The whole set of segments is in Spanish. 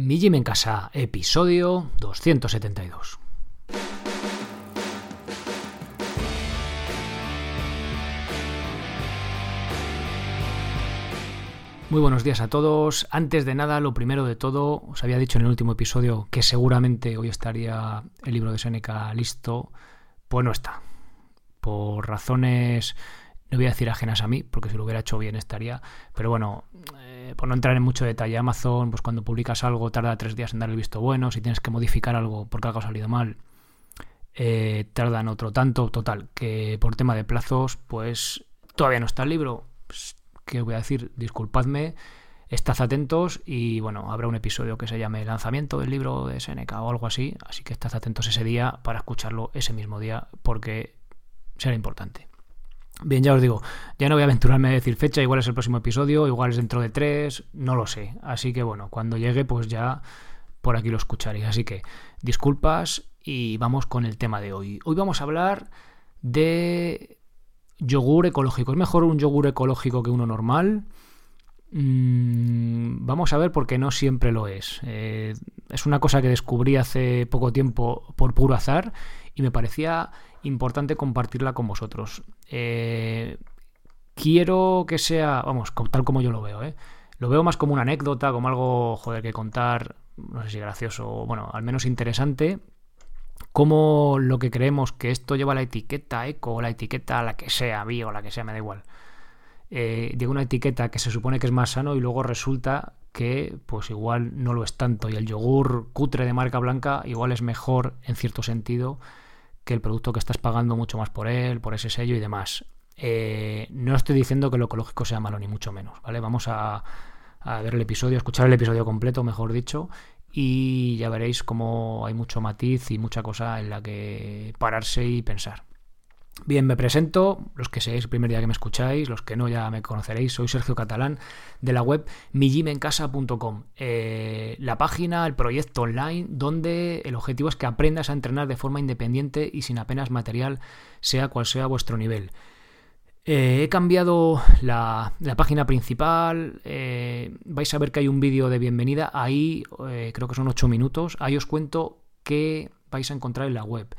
Mi Gym en Casa, episodio 272. Muy buenos días a todos. Antes de nada, lo primero de todo, os había dicho en el último episodio que seguramente hoy estaría el libro de Seneca listo. Pues no está. Por razones, no voy a decir ajenas a mí, porque si lo hubiera hecho bien estaría. Pero bueno, por no entrar en mucho detalle, Amazon, pues cuando publicas algo tarda tres días en dar el visto bueno. Si tienes que modificar algo porque algo ha salido mal, eh, tardan otro tanto. Total, que por tema de plazos, pues todavía no está el libro. Pues, que voy a decir, disculpadme, estad atentos y bueno, habrá un episodio que se llame Lanzamiento del libro de Seneca o algo así, así que estad atentos ese día para escucharlo ese mismo día porque será importante. Bien, ya os digo, ya no voy a aventurarme a decir fecha, igual es el próximo episodio, igual es dentro de tres, no lo sé. Así que bueno, cuando llegue, pues ya por aquí lo escucharéis. Así que disculpas y vamos con el tema de hoy. Hoy vamos a hablar de yogur ecológico. ¿Es mejor un yogur ecológico que uno normal? Mm, vamos a ver porque no siempre lo es. Eh, es una cosa que descubrí hace poco tiempo por puro azar y me parecía importante compartirla con vosotros. Eh, quiero que sea, vamos, tal como yo lo veo, ¿eh? Lo veo más como una anécdota, como algo, joder, que contar, no sé si gracioso, o bueno, al menos interesante, como lo que creemos que esto lleva la etiqueta eco o la etiqueta la que sea, bio, la que sea, me da igual. Eh, llega una etiqueta que se supone que es más sano y luego resulta que pues igual no lo es tanto y el yogur cutre de marca blanca igual es mejor en cierto sentido que el producto que estás pagando mucho más por él, por ese sello y demás. Eh, no estoy diciendo que lo ecológico sea malo, ni mucho menos, ¿vale? Vamos a, a ver el episodio, escuchar el episodio completo, mejor dicho, y ya veréis cómo hay mucho matiz y mucha cosa en la que pararse y pensar. Bien, me presento, los que seáis el primer día que me escucháis, los que no ya me conoceréis, soy Sergio Catalán de la web mijimencasa.com, eh, la página, el proyecto online donde el objetivo es que aprendas a entrenar de forma independiente y sin apenas material, sea cual sea vuestro nivel. Eh, he cambiado la, página principal, eh, vais a ver que hay un vídeo de bienvenida, ahí creo que son 8 minutos, ahí os cuento qué vais a encontrar en la web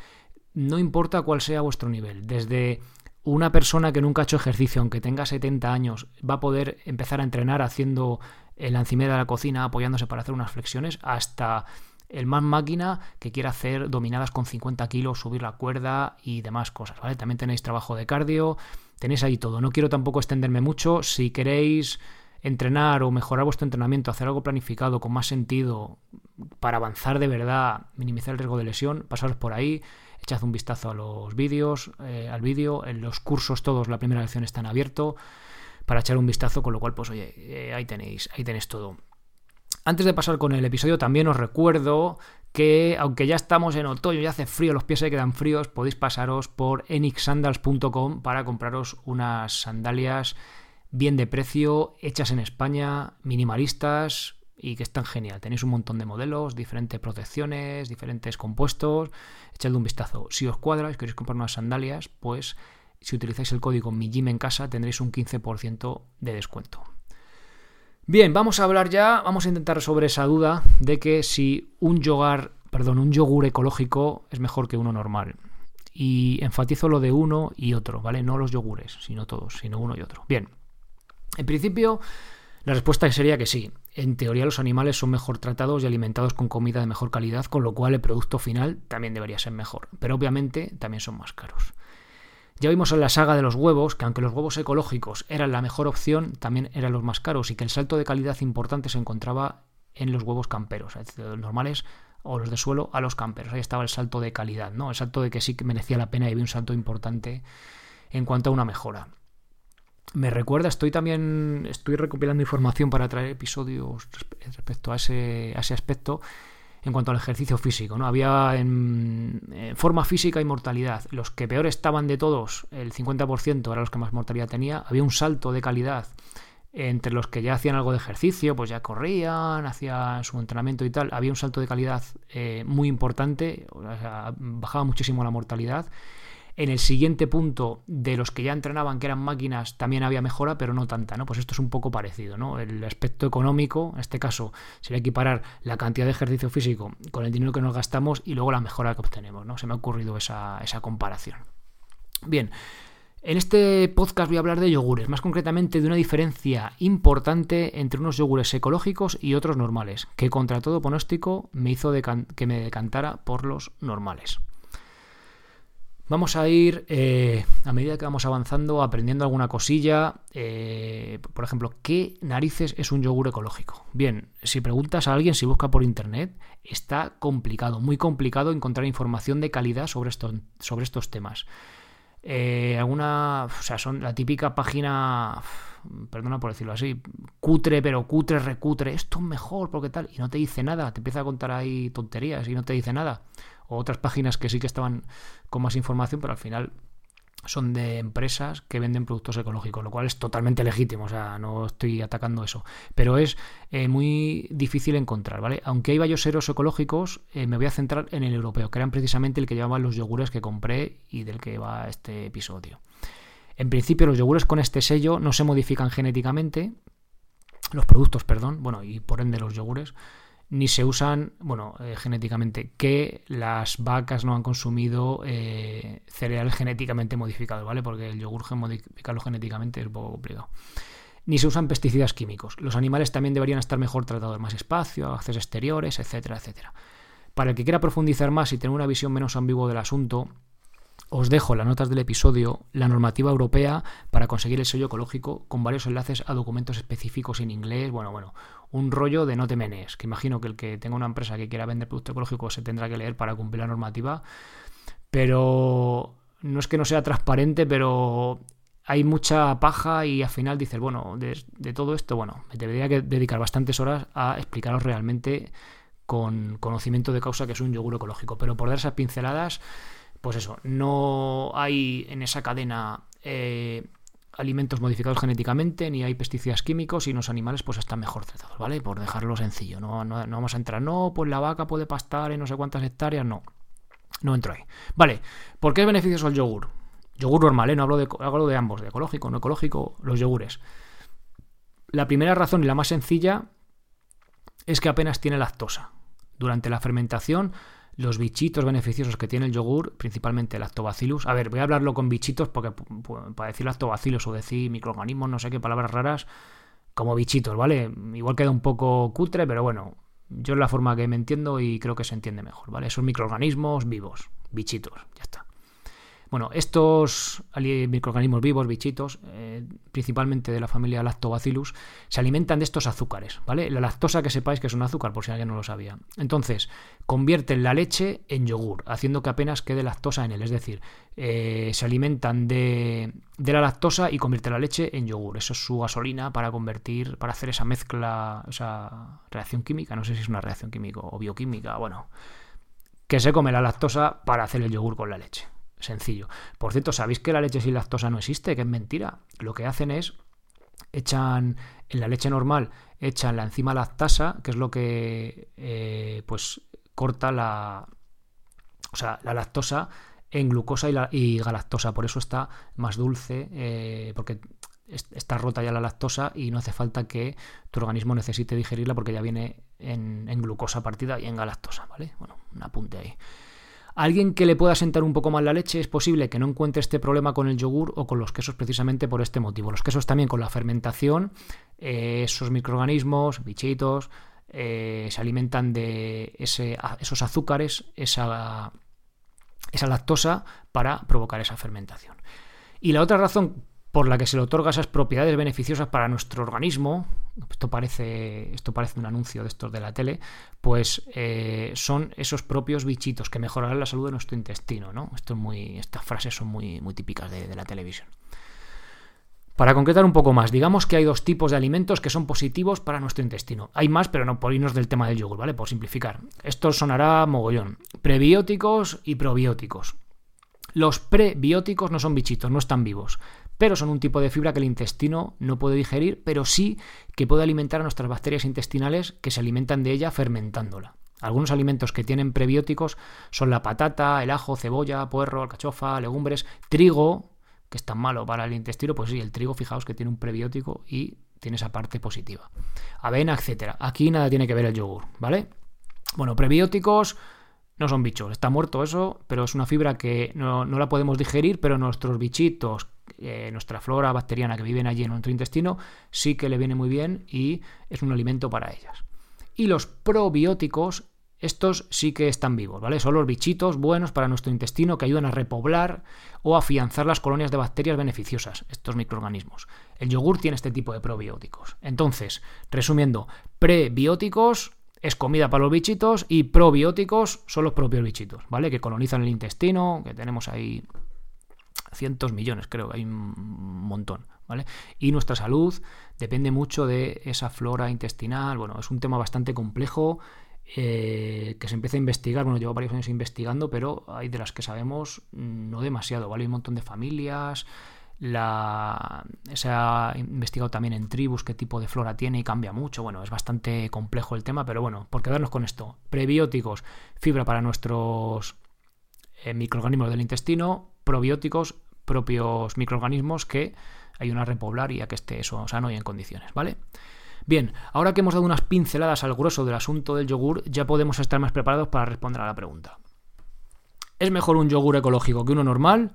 no importa cuál sea vuestro nivel, desde una persona que nunca ha hecho ejercicio, aunque tenga 70 años, va a poder empezar a entrenar haciendo la encimera de la cocina, apoyándose para hacer unas flexiones, hasta el más máquina que quiera hacer dominadas con 50 kilos, subir la cuerda y demás cosas, ¿vale? También tenéis trabajo de cardio, tenéis ahí todo. No quiero tampoco extenderme mucho. Si queréis entrenar o mejorar vuestro entrenamiento, hacer algo planificado con más sentido para avanzar de verdad, minimizar el riesgo de lesión, pasaros por ahí echad un vistazo a los vídeos, eh, al vídeo, en los cursos todos, la primera lección está en abierto para echar un vistazo, con lo cual, pues oye, eh, ahí tenéis, ahí tenéis todo. Antes de pasar con el episodio, también os recuerdo que, aunque ya estamos en otoño y hace frío, los pies se quedan fríos, podéis pasaros por enixsandals.com para compraros unas sandalias bien de precio, hechas en España, minimalistas, y que están genial. Tenéis un montón de modelos, diferentes protecciones, diferentes compuestos. Echadle un vistazo. Si os cuadra y queréis comprar unas sandalias, pues si utilizáis el código Mi en casa tendréis un 15% de descuento. Bien, vamos a hablar ya, vamos a intentar sobre esa duda de que si un yogar, perdón, un yogur ecológico es mejor que uno normal. Y enfatizo lo de uno y otro, ¿vale? No los yogures, sino todos, sino uno y otro. Bien. En principio, la respuesta sería que sí. En teoría los animales son mejor tratados y alimentados con comida de mejor calidad, con lo cual el producto final también debería ser mejor. Pero obviamente también son más caros. Ya vimos en la saga de los huevos que aunque los huevos ecológicos eran la mejor opción, también eran los más caros y que el salto de calidad importante se encontraba en los huevos camperos, es decir, los normales o los de suelo a los camperos. Ahí estaba el salto de calidad, ¿no? El salto de que sí que merecía la pena y había un salto importante en cuanto a una mejora me recuerda, estoy también, estoy recopilando información para traer episodios respecto a ese, ese aspecto en cuanto al ejercicio físico. ¿no? Había en, forma física y mortalidad. Los que peor estaban de todos, el 50% eran los que más mortalidad tenía. Había un salto de calidad entre los que ya hacían algo de ejercicio, pues ya corrían, hacían su entrenamiento y tal. Había un salto de calidad eh, muy importante, bajaba muchísimo la mortalidad En el siguiente punto, de los que ya entrenaban, que eran máquinas, también había mejora, pero no tanta, ¿no? Pues esto es un poco parecido, ¿no? El aspecto económico, en este caso, sería equiparar la cantidad de ejercicio físico con el dinero que nos gastamos y luego la mejora que obtenemos, ¿no? Se me ha ocurrido esa, esa comparación. Bien, en este podcast voy a hablar de yogures, más concretamente de una diferencia importante entre unos yogures ecológicos y otros normales, que contra todo pronóstico me hizo que me decantara por los normales. Vamos a ir, eh, a medida que vamos avanzando, aprendiendo alguna cosilla. Eh, por ejemplo, ¿qué narices es un yogur ecológico? Bien, si preguntas a alguien, si busca por internet, está complicado, muy complicado encontrar información de calidad sobre, sobre estos temas. Eh, alguna, o sea, son la típica página, perdona por decirlo así, cutre, pero cutre, recutre, esto es mejor, porque tal, y no te dice nada, te empieza a contar ahí tonterías y no te dice nada o otras páginas que sí que estaban con más información, pero al final son de empresas que venden productos ecológicos, lo cual es totalmente legítimo, o sea, no estoy atacando eso, pero es eh, muy difícil encontrar, ¿vale? Aunque hay varios seros ecológicos, eh, me voy a centrar en el europeo, que eran precisamente el que llevaban los yogures que compré y del que va este episodio. En principio, los yogures con este sello no se modifican genéticamente, los productos, perdón, bueno, y por ende los yogures, ni se usan, bueno, eh, genéticamente, que las vacas no han consumido eh, cereal genéticamente modificado, ¿vale? Porque el yogur modificarlo genéticamente es un poco complicado. Ni se usan pesticidas químicos. Los animales también deberían estar mejor tratados, más espacio, accesos exteriores, etcétera, etcétera. Para el que quiera profundizar más y tener una visión menos ambigua del asunto, os dejo las notas del episodio la normativa europea para conseguir el sello ecológico con varios enlaces a documentos específicos en inglés. Bueno, bueno, un rollo de no te menes, que imagino que el que tenga una empresa que quiera vender producto ecológico se tendrá que leer para cumplir la normativa, pero no es que no sea transparente, pero hay mucha paja y al final dices, bueno, de, todo esto, bueno, me debería dedicar bastantes horas a explicaros realmente con conocimiento de causa que es un yogur ecológico, pero por dar esas pinceladas, pues eso, no hay en esa cadena eh, alimentos modificados genéticamente, ni hay pesticidas químicos y los animales pues están mejor tratados, ¿vale? Por dejarlo sencillo, no, no, vamos a entrar, no, pues la vaca puede pastar en no sé cuántas hectáreas, no, no entro ahí. Vale, ¿por qué es beneficioso el yogur? Yogur normal, ¿eh? No hablo de, hablo de ambos, de ecológico, no ecológico, los yogures. La primera razón y la más sencilla es que apenas tiene lactosa. Durante la fermentación los bichitos beneficiosos que tiene el yogur, principalmente el lactobacillus. A ver, voy a hablarlo con bichitos porque para decir lactobacillus o decir microorganismos, no sé qué palabras raras, como bichitos, ¿vale? Igual queda un poco cutre, pero bueno, yo es la forma que me entiendo y creo que se entiende mejor, ¿vale? Son microorganismos vivos, bichitos, ya está. Bueno, estos microorganismos vivos, bichitos, eh, principalmente de la familia Lactobacillus, se alimentan de estos azúcares, ¿vale? La lactosa que sepáis que es un azúcar, por si alguien no lo sabía. Entonces, convierten la leche en yogur, haciendo que apenas quede lactosa en él. Es decir, eh, se alimentan de, de, la lactosa y convierten la leche en yogur. Eso es su gasolina para convertir, para hacer esa mezcla, esa reacción química. No sé si es una reacción química o bioquímica, bueno, que se come la lactosa para hacer el yogur con la leche sencillo. Por cierto, ¿sabéis que la leche sin lactosa no existe? Que es mentira. Lo que hacen es echan en la leche normal echan la enzima lactasa, que es lo que eh, pues corta la o sea, la lactosa en glucosa y, galactosa. Por eso está más dulce, eh, porque está rota ya la lactosa y no hace falta que tu organismo necesite digerirla porque ya viene en, en glucosa partida y en galactosa, ¿vale? Bueno, un apunte ahí. Alguien que le pueda sentar un poco mal la leche es posible que no encuentre este problema con el yogur o con los quesos precisamente por este motivo. Los quesos también con la fermentación, eh, esos microorganismos, bichitos, eh, se alimentan de esos azúcares, esa, esa lactosa para provocar esa fermentación. Y la otra razón por la que se le otorga esas propiedades beneficiosas para nuestro organismo, esto parece, esto parece un anuncio de estos de la tele, pues eh, son esos propios bichitos que mejorarán la salud de nuestro intestino, ¿no? Esto es muy, estas frases son muy, muy típicas de, de la televisión. Para concretar un poco más, digamos que hay dos tipos de alimentos que son positivos para nuestro intestino. Hay más, pero no por irnos del tema del yogur, ¿vale? Por simplificar. Esto sonará mogollón. Prebióticos y probióticos. Los prebióticos no son bichitos, no están vivos pero son un tipo de fibra que el intestino no puede digerir, pero sí que puede alimentar a nuestras bacterias intestinales que se alimentan de ella fermentándola. Algunos alimentos que tienen prebióticos son la patata, el ajo, cebolla, puerro, alcachofa, legumbres, trigo, que es tan malo para el intestino, pues sí, el trigo, fijaos que tiene un prebiótico y tiene esa parte positiva. Avena, etcétera. Aquí nada tiene que ver el yogur, ¿vale? Bueno, prebióticos no son bichos, está muerto eso, pero es una fibra que no, la podemos digerir, pero nuestros bichitos, eh, nuestra flora bacteriana que viven allí en nuestro intestino, sí que le viene muy bien y es un alimento para ellas. Y los probióticos, estos sí que están vivos, ¿vale? Son los bichitos buenos para nuestro intestino que ayudan a repoblar o afianzar las colonias de bacterias beneficiosas, estos microorganismos. El yogur tiene este tipo de probióticos. Entonces, resumiendo, prebióticos es comida para los bichitos y probióticos son los propios bichitos, ¿vale? Que colonizan el intestino, que tenemos ahí cientos millones, creo hay un montón, ¿vale? Y nuestra salud depende mucho de esa flora intestinal, bueno, es un tema bastante complejo eh, que se empieza a investigar, bueno, llevo varios años investigando, pero hay de las que sabemos no demasiado, ¿vale? Hay un montón de familias, la, se ha investigado también en tribus qué tipo de flora tiene y cambia mucho. Bueno, es bastante complejo el tema, pero bueno, por quedarnos con esto. Prebióticos, fibra para nuestros eh, microorganismos del intestino, probióticos, propios microorganismos que ayudan a repoblar y a que esté eso sano y en condiciones, ¿vale? Bien, ahora que hemos dado unas pinceladas al grueso del asunto del yogur, ya podemos estar más preparados para responder a la pregunta. ¿Es mejor un yogur ecológico que uno normal?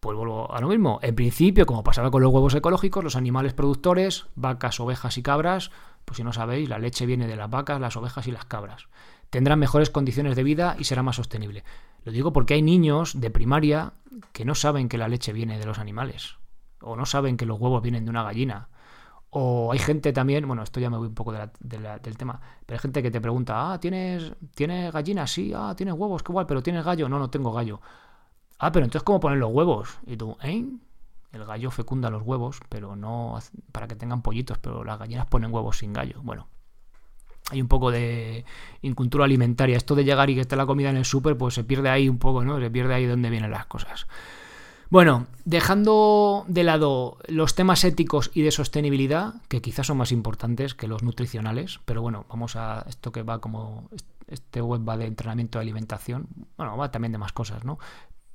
Pues vuelvo a lo mismo. En principio, como pasaba con los huevos ecológicos, los animales productores, vacas, ovejas y cabras, pues si no sabéis, la leche viene de las vacas, las ovejas y las cabras. Tendrán mejores condiciones de vida y será más sostenible. Lo digo porque hay niños de primaria que no saben que la leche viene de los animales, o no saben que los huevos vienen de una gallina. O hay gente también, bueno, esto ya me voy un poco del tema, pero hay gente que te pregunta, ah, ¿tienes, ¿tienes gallina? Sí, ah, tienes huevos, qué guay, pero ¿tienes gallo? No, no tengo gallo. Ah, pero entonces, ¿cómo ponen los huevos? Y tú, ¿eh? El gallo fecunda los huevos, pero no para que tengan pollitos, pero las gallinas ponen huevos sin gallo. Bueno, hay un poco de incultura alimentaria. Esto de llegar y que esté la comida en el súper, pues se pierde ahí un poco, ¿no? Se pierde ahí donde vienen las cosas. Bueno, dejando de lado los temas éticos y de sostenibilidad, que quizás son más importantes que los nutricionales, pero bueno, vamos a esto que va como este web va de entrenamiento de alimentación, bueno, va también de más cosas, ¿no?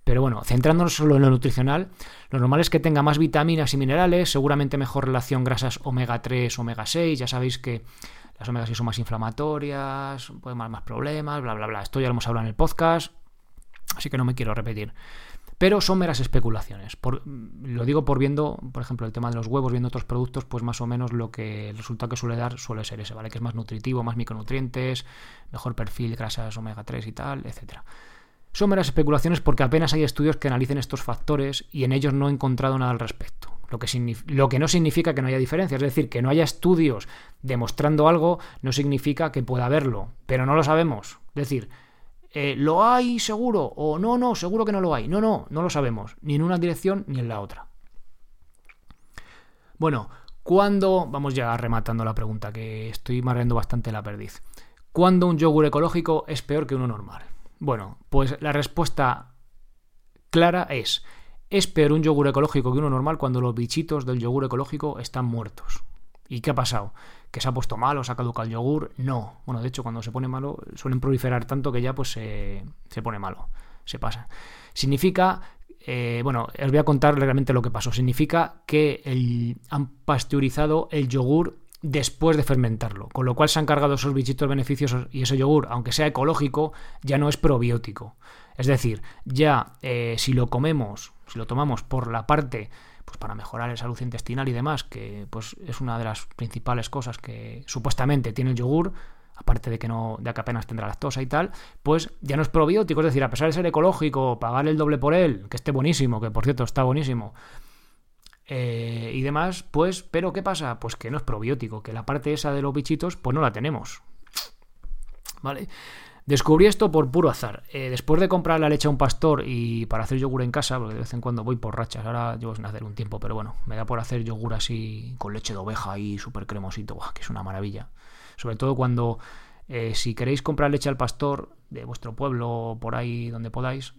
Pero bueno, centrándonos solo en lo nutricional, lo normal es que tenga más vitaminas y minerales, seguramente mejor relación grasas omega 3, omega 6, ya sabéis que las omega 6 son más inflamatorias, pueden dar más problemas, bla, bla, bla. Esto ya lo hemos hablado en el podcast, así que no me quiero repetir. Pero son meras especulaciones. lo digo por viendo, por ejemplo, el tema de los huevos, viendo otros productos, pues más o menos lo que el resultado que suele dar suele ser ese, ¿vale? Que es más nutritivo, más micronutrientes, mejor perfil, grasas omega 3 y tal, etcétera. Son meras especulaciones porque apenas hay estudios que analicen estos factores y en ellos no he encontrado nada al respecto. Lo que, lo que, no significa que no haya diferencia. Es decir, que no haya estudios demostrando algo no significa que pueda haberlo, pero no lo sabemos. Es decir, eh, ¿lo hay seguro? O no, no, seguro que no lo hay. No, no, no lo sabemos, ni en una dirección ni en la otra. Bueno, ¿cuándo? Vamos ya rematando la pregunta, que estoy mareando bastante la perdiz. ¿Cuándo un yogur ecológico es peor que uno normal? Bueno, pues la respuesta clara es, es peor un yogur ecológico que uno normal cuando los bichitos del yogur ecológico están muertos. ¿Y qué ha pasado? ¿Que se ha puesto malo? ¿Se ha caducado el yogur? No. Bueno, de hecho, cuando se pone malo, suelen proliferar tanto que ya pues se, pone malo. Se pasa. Significa eh, bueno, os voy a contar realmente lo que pasó. Significa que han pasteurizado el yogur después de fermentarlo, con lo cual se han cargado esos bichitos beneficiosos y ese yogur, aunque sea ecológico, ya no es probiótico. Es decir, ya eh, si lo comemos, si lo tomamos por la parte, pues para mejorar la salud intestinal y demás, que pues es una de las principales cosas que supuestamente tiene el yogur, aparte de que no, de que apenas tendrá lactosa y tal, pues ya no es probiótico, es decir, a pesar de ser ecológico, pagar el doble por él, que esté buenísimo, que por cierto está buenísimo, eh, y demás, pues, pero ¿qué pasa? Pues que no es probiótico, que la parte esa de los bichitos, pues no la tenemos. ¿Vale? Descubrí esto por puro azar. Eh, después de comprar la leche a un pastor y para hacer yogur en casa, porque de vez en cuando voy por rachas, ahora llevo sin hacer un tiempo, pero bueno, me da por hacer yogur así con leche de oveja y súper cremosito, que es una maravilla. Sobre todo cuando, eh, si queréis comprar leche al pastor de vuestro pueblo por ahí donde podáis,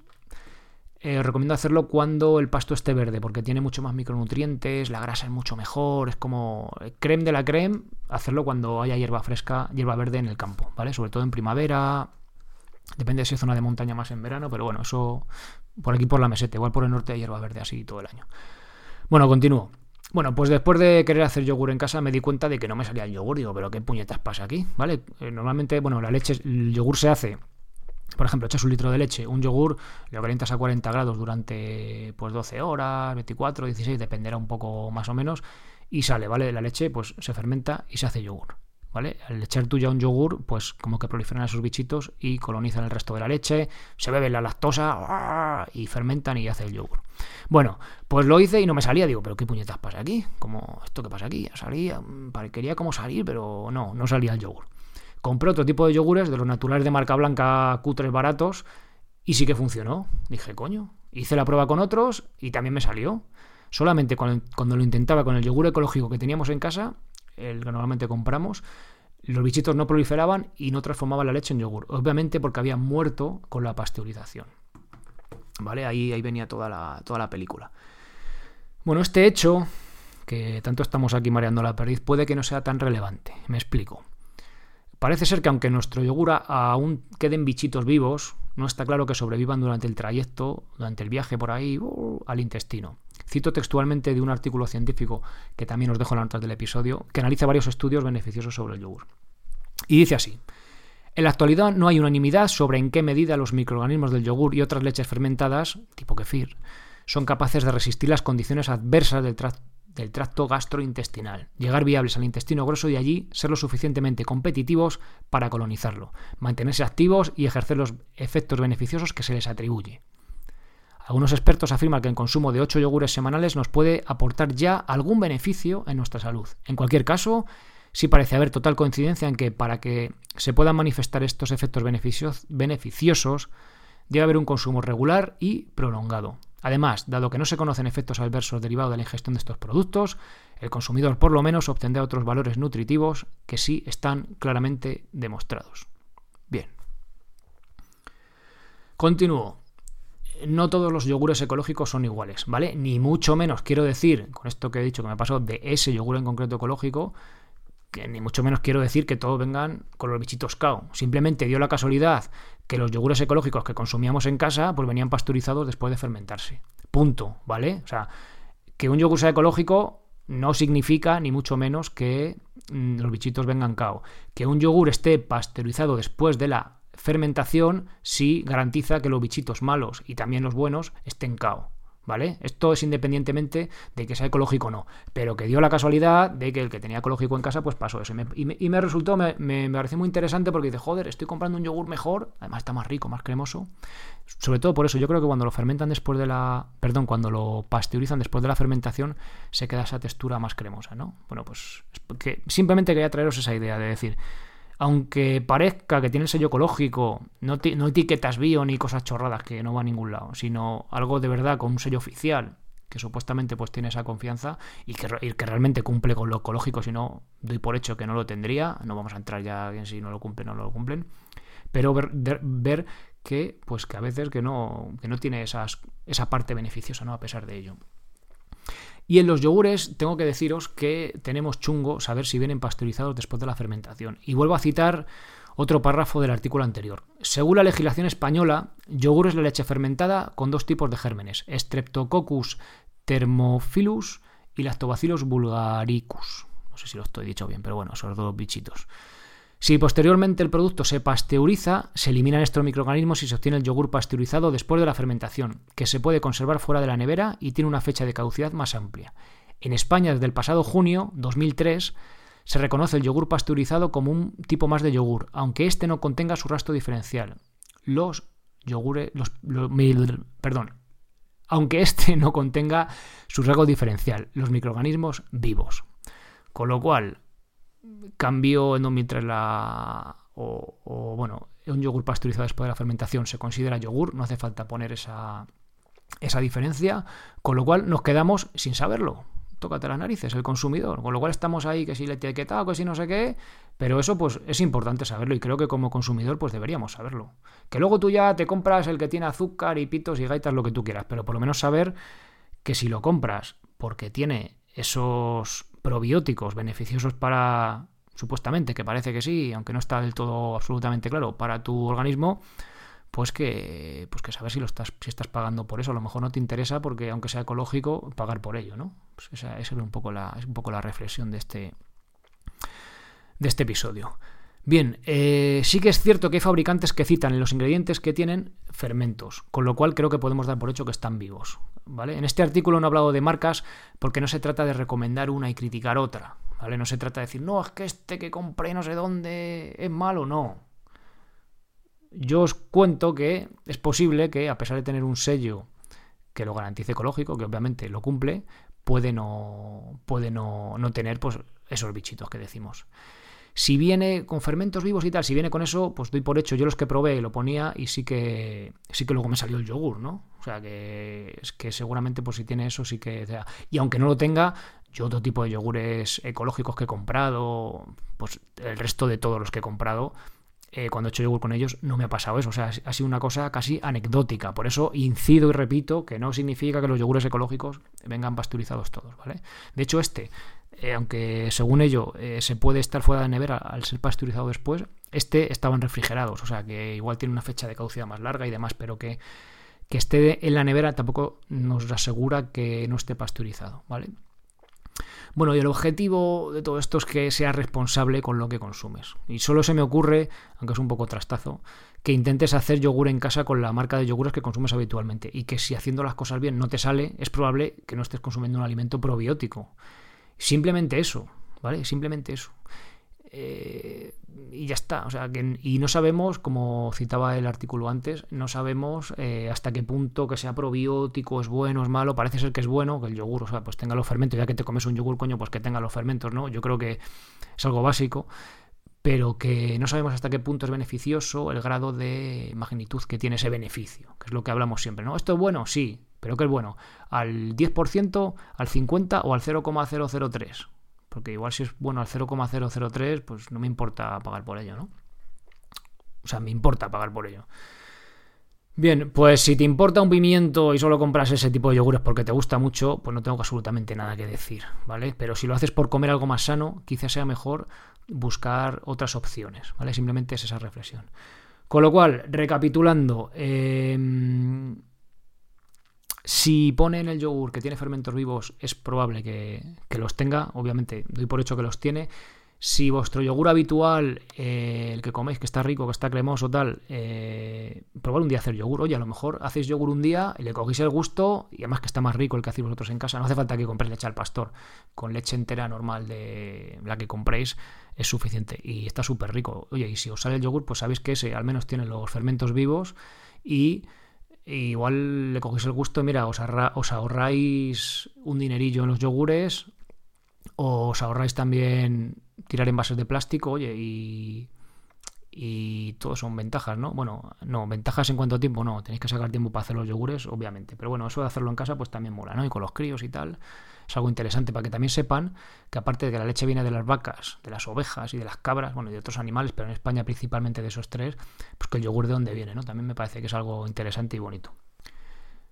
eh, os recomiendo hacerlo cuando el pasto esté verde, porque tiene mucho más micronutrientes, la grasa es mucho mejor, es como creme de la creme, hacerlo cuando haya hierba fresca, hierba verde en el campo, ¿vale? Sobre todo en primavera, depende de si es zona de montaña más en verano, pero bueno, eso por aquí por la meseta, igual por el norte hay hierba verde así todo el año. Bueno, continúo. Bueno, pues después de querer hacer yogur en casa me di cuenta de que no me salía el yogur. Digo, pero qué puñetas pasa aquí, ¿vale? Eh, normalmente, bueno, la leche, el yogur se hace, por ejemplo, echas un litro de leche, un yogur, lo calientas a 40 grados durante pues 12 horas, 24, 16, dependerá un poco más o menos, y sale, ¿vale? La leche pues se fermenta y se hace yogur. ¿vale? Al echar tú ya un yogur, pues como que proliferan esos bichitos y colonizan el resto de la leche, se beben la lactosa y fermentan y hace el yogur. Bueno, pues lo hice y no me salía, digo, pero qué puñetas pasa aquí, como esto que pasa aquí, salía, mm, quería como salir, pero no, no salía el yogur. Compré otro tipo de yogures de los naturales de marca blanca, cutres baratos, y sí que funcionó. Dije, coño, hice la prueba con otros y también me salió. Solamente cuando, lo intentaba con el yogur ecológico que teníamos en casa, el que normalmente compramos, los bichitos no proliferaban y no transformaban la leche en yogur. Obviamente porque había muerto con la pasteurización. ¿Vale? Ahí, ahí venía toda la, toda la película. Bueno, este hecho, que tanto estamos aquí mareando la perdiz, puede que no sea tan relevante. Me explico. Parece ser que aunque nuestro yogur aún queden bichitos vivos, no está claro que sobrevivan durante el trayecto, durante el viaje por ahí uh, al intestino. Cito textualmente de un artículo científico que también os dejo en la nota del episodio, que analiza varios estudios beneficiosos sobre el yogur. Y dice así. En la actualidad no hay unanimidad sobre en qué medida los microorganismos del yogur y otras leches fermentadas, tipo kefir, son capaces de resistir las condiciones adversas del, del tracto gastrointestinal, llegar viables al intestino grueso y allí ser lo suficientemente competitivos para colonizarlo, mantenerse activos y ejercer los efectos beneficiosos que se les atribuye. Algunos expertos afirman que el consumo de 8 yogures semanales nos puede aportar ya algún beneficio en nuestra salud. En cualquier caso, sí parece haber total coincidencia en que para que se puedan manifestar estos efectos beneficiosos, debe haber un consumo regular y prolongado. Además, dado que no se conocen efectos adversos derivados de la ingestión de estos productos, el consumidor por lo menos obtendrá otros valores nutritivos que sí están claramente demostrados. Bien. Continúo no todos los yogures ecológicos son iguales, ¿vale? Ni mucho menos quiero decir, con esto que he dicho que me pasó de ese yogur en concreto ecológico, que ni mucho menos quiero decir que todos vengan con los bichitos cao. Simplemente dio la casualidad que los yogures ecológicos que consumíamos en casa pues venían pasteurizados después de fermentarse. Punto, ¿vale? O sea, que un yogur sea ecológico no significa ni mucho menos que mm, los bichitos vengan cao. Que un yogur esté pasteurizado después de la fermentación sí garantiza que los bichitos malos y también los buenos estén cao. ¿Vale? Esto es independientemente de que sea ecológico o no. Pero que dio la casualidad de que el que tenía ecológico en casa, pues pasó eso. Y me, resultó, me, me, pareció muy interesante porque dice, joder, estoy comprando un yogur mejor, además está más rico, más cremoso. Sobre todo por eso, yo creo que cuando lo fermentan después de la. Perdón, cuando lo pasteurizan después de la fermentación, se queda esa textura más cremosa, ¿no? Bueno, pues que simplemente quería traeros esa idea de decir, aunque parezca que tiene el sello ecológico, no, no etiquetas bio ni cosas chorradas que no va a ningún lado, sino algo de verdad con un sello oficial que supuestamente pues tiene esa confianza y que, realmente cumple con lo ecológico, si no doy por hecho que no lo tendría, no vamos a entrar ya en si no lo cumplen o no lo cumplen, pero ver, ver que pues que a veces que no, que no tiene esas, esa parte beneficiosa, ¿no? A pesar de ello. Y en los yogures tengo que deciros que tenemos chungo saber si vienen pasteurizados después de la fermentación. Y vuelvo a citar otro párrafo del artículo anterior. Según la legislación española, yogur es la leche fermentada con dos tipos de gérmenes, Streptococcus thermophilus y Lactobacillus bulgaricus. No sé si lo estoy dicho bien, pero bueno, esos dos bichitos. Si posteriormente el producto se pasteuriza, se eliminan estos microorganismos y se obtiene el yogur pasteurizado después de la fermentación, que se puede conservar fuera de la nevera y tiene una fecha de caducidad más amplia. En España, desde el pasado junio 2003, se reconoce el yogur pasteurizado como un tipo más de yogur, aunque este no contenga su rastro diferencial. Los yogures, los, perdón, aunque este no contenga su rasgo diferencial, los microorganismos vivos. Con lo cual, cambió en 2003 la... O, bueno, un yogur pasteurizado después de la fermentación se considera yogur, no hace falta poner esa, esa diferencia, con lo cual nos quedamos sin saberlo. Tócate las narices, el consumidor. Con lo cual estamos ahí, que si le etiquetado, que si no sé qué, Pero eso pues es importante saberlo y creo que como consumidor pues deberíamos saberlo. Que luego tú ya te compras el que tiene azúcar y pitos y gaitas lo que tú quieras, pero por lo menos saber que si lo compras porque tiene esos probióticos beneficiosos para supuestamente, que parece que sí, aunque no está del todo absolutamente claro, para tu organismo, pues que, pues que sabes si lo estás, si estás pagando por eso. A lo mejor no te interesa porque, aunque sea ecológico, pagar por ello, ¿no? Pues esa, es un poco la, es un poco la reflexión de este, de este episodio. Bien, eh, sí que es cierto que hay fabricantes que citan en los ingredientes que tienen fermentos, con lo cual creo que podemos dar por hecho que están vivos. ¿vale? En este artículo no he hablado de marcas porque no se trata de recomendar una y criticar otra. ¿vale? No se trata de decir, no, es que este que compré no sé dónde es malo, no. Yo os cuento que es posible que, a pesar de tener un sello que lo garantice ecológico, que obviamente lo cumple, puede no, puede no, no tener pues, esos bichitos que decimos. Si viene con fermentos vivos y tal, si viene con eso, pues doy por hecho. Yo los que probé lo ponía y sí que sí que luego me salió el yogur, ¿no? O sea que es que seguramente pues si tiene eso sí que y aunque no lo tenga, yo otro tipo de yogures ecológicos que he comprado, pues el resto de todos los que he comprado eh, cuando he hecho yogur con ellos no me ha pasado eso. O sea, ha sido una cosa casi anecdótica. Por eso incido y repito que no significa que los yogures ecológicos vengan pasteurizados todos, ¿vale? De hecho, este eh, aunque según ello eh, se puede estar fuera de nevera al ser pasteurizado después, este estaban refrigerados, o sea que igual tiene una fecha de caducidad más larga y demás, pero que, que esté en la nevera tampoco nos asegura que no esté pasteurizado, ¿vale? Bueno, y el objetivo de todo esto es que seas responsable con lo que consumes. Y solo se me ocurre, aunque es un poco trastazo, que intentes hacer yogur en casa con la marca de yogures que consumes habitualmente. Y que si haciendo las cosas bien no te sale, es probable que no estés consumiendo un alimento probiótico. Simplemente eso, ¿vale? Simplemente eso. Eh, y ya está. O sea, que, y no sabemos, como citaba el artículo antes, no sabemos eh, hasta qué punto que sea probiótico es bueno, es malo. Parece ser que es bueno, que el yogur, o sea, pues tenga los fermentos, ya que te comes un yogur, coño, pues que tenga los fermentos, ¿no? Yo creo que es algo básico, pero que no sabemos hasta qué punto es beneficioso el grado de magnitud que tiene ese beneficio, que es lo que hablamos siempre, ¿no? ¿Esto es bueno? Sí, pero que es bueno, al 10%, al 50% o al 0,003. Porque igual si es bueno al 0,003, pues no me importa pagar por ello, ¿no? O sea, me importa pagar por ello. Bien, pues si te importa un pimiento y solo compras ese tipo de yogures porque te gusta mucho, pues no tengo absolutamente nada que decir, ¿vale? Pero si lo haces por comer algo más sano, quizás sea mejor buscar otras opciones, ¿vale? Simplemente es esa reflexión. Con lo cual, recapitulando, eh, si pone en el yogur que tiene fermentos vivos, es probable que, los tenga. Obviamente, doy por hecho que los tiene. Si vuestro yogur habitual, eh, el que coméis, que está rico, que está cremoso, tal, eh, probar un día hacer yogur. Oye, a lo mejor hacéis yogur un día y le cogéis el gusto, y además que está más rico el que hacéis vosotros en casa. No hace falta que compréis leche al pastor. Con leche entera normal de la que compréis es suficiente. Y está súper rico. Oye, y si os sale el yogur, pues sabéis que ese al menos tiene los fermentos vivos y igual le cogéis el gusto, mira, os, os, ahorráis un dinerillo en los yogures, os ahorráis también tirar envases de plástico, oye, y, y todo son ventajas, ¿no? Bueno, no, ventajas en cuanto a tiempo, no, tenéis que sacar tiempo para hacer los yogures, obviamente, pero bueno, eso de hacerlo en casa pues también mola, ¿no? Y con los críos y tal es algo interesante para que también sepan que aparte de que la leche viene de las vacas, de las ovejas y de las cabras, bueno, y de otros animales, pero en España principalmente de esos tres, pues que el yogur de dónde viene, ¿no? También me parece que es algo interesante y bonito.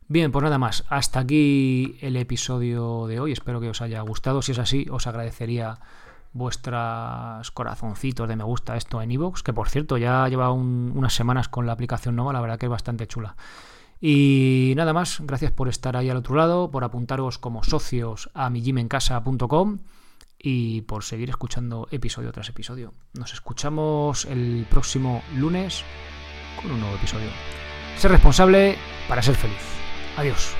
Bien, pues nada más, hasta aquí el episodio de hoy, espero que os haya gustado, si es así, os agradecería vuestros corazoncitos de me gusta esto en iVoox, que por cierto ya lleva unas semanas con la aplicación nueva, la verdad que es bastante chula. Y nada más, gracias por estar ahí al otro lado, por apuntaros como socios a mijimencasa.com y por seguir escuchando episodio tras episodio. Nos escuchamos el próximo lunes con un nuevo episodio. Ser responsable para ser feliz. Adiós.